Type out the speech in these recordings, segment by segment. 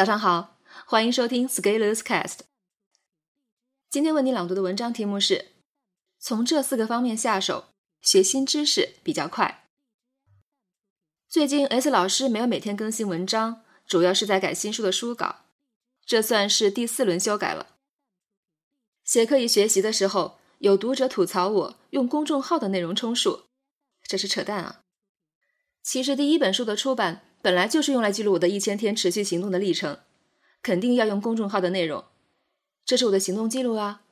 早上好，欢迎收听 Scalers Cast。今天为你朗读的文章题目是：从这四个方面下手，学新知识比较快。最近 S 老师没有每天更新文章，主要是在改新书的书稿，这算是第四轮修改了。写课以学习的时候，有读者吐槽我用公众号的内容充数，这是扯淡啊！其实第一本书的出版。本来就是用来记录我的一千天持续行动的历程，肯定要用公众号的内容。这是我的行动记录啊。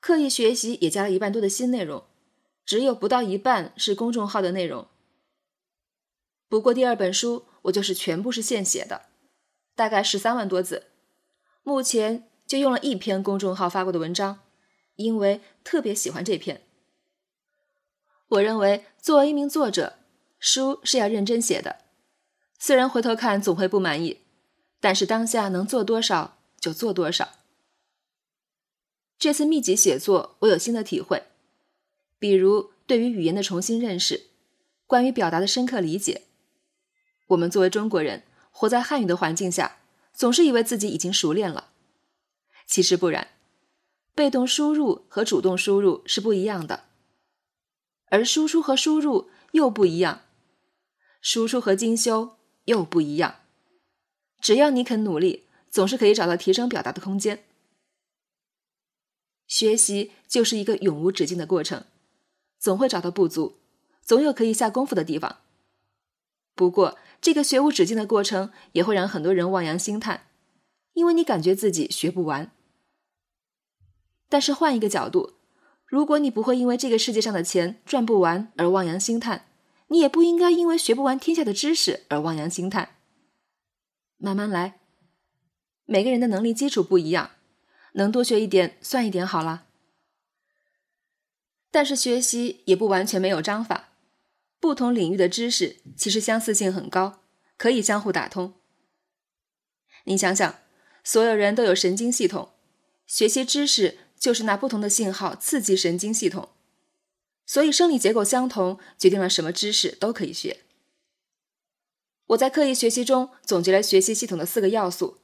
刻意学习也加了一半多的新内容，只有不到一半是公众号的内容。不过第二本书我就是全部是现写的，大概十三万多字，目前就用了一篇公众号发过的文章，因为特别喜欢这篇。我认为作为一名作者，书是要认真写的。虽然回头看总会不满意，但是当下能做多少就做多少。这次密集写作，我有新的体会，比如对于语言的重新认识，关于表达的深刻理解。我们作为中国人，活在汉语的环境下，总是以为自己已经熟练了，其实不然。被动输入和主动输入是不一样的，而输出和输入又不一样，输出和精修。又不一样，只要你肯努力，总是可以找到提升表达的空间。学习就是一个永无止境的过程，总会找到不足，总有可以下功夫的地方。不过，这个学无止境的过程也会让很多人望洋兴叹，因为你感觉自己学不完。但是换一个角度，如果你不会因为这个世界上的钱赚不完而望洋兴叹。你也不应该因为学不完天下的知识而望洋兴叹。慢慢来，每个人的能力基础不一样，能多学一点算一点好了。但是学习也不完全没有章法，不同领域的知识其实相似性很高，可以相互打通。你想想，所有人都有神经系统，学习知识就是拿不同的信号刺激神经系统。所以，生理结构相同，决定了什么知识都可以学。我在刻意学习中总结了学习系统的四个要素。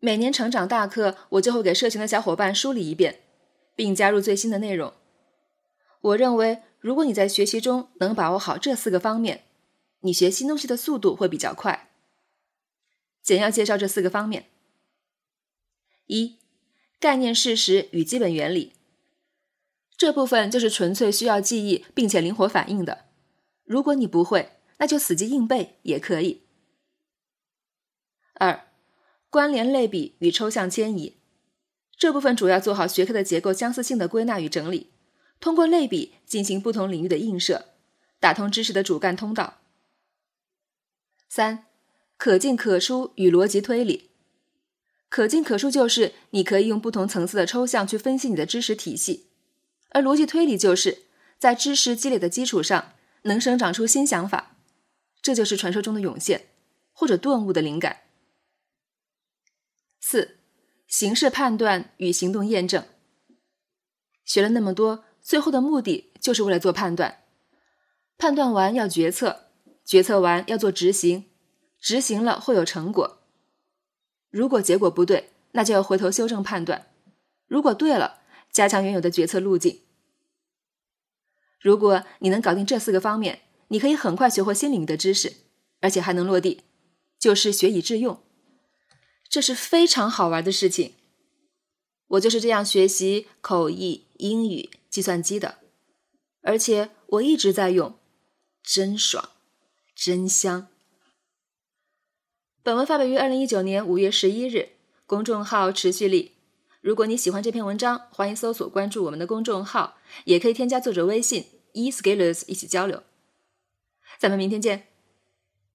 每年成长大课，我就会给社群的小伙伴梳理一遍，并加入最新的内容。我认为，如果你在学习中能把握好这四个方面，你学新东西的速度会比较快。简要介绍这四个方面：一、概念事实与基本原理。这部分就是纯粹需要记忆并且灵活反应的。如果你不会，那就死记硬背也可以。二、关联类比与抽象迁移，这部分主要做好学科的结构相似性的归纳与整理，通过类比进行不同领域的映射，打通知识的主干通道。三、可进可出与逻辑推理，可进可出就是你可以用不同层次的抽象去分析你的知识体系。而逻辑推理就是在知识积累的基础上，能生长出新想法，这就是传说中的涌现或者顿悟的灵感。四、形式判断与行动验证。学了那么多，最后的目的就是为了做判断，判断完要决策，决策完要做执行，执行了会有成果。如果结果不对，那就要回头修正判断；如果对了，加强原有的决策路径。如果你能搞定这四个方面，你可以很快学会新领域的知识，而且还能落地，就是学以致用。这是非常好玩的事情。我就是这样学习口译、英语、计算机的，而且我一直在用，真爽，真香。本文发表于二零一九年五月十一日，公众号持续力。如果你喜欢这篇文章，欢迎搜索关注我们的公众号，也可以添加作者微信 e scalers 一起交流。咱们明天见。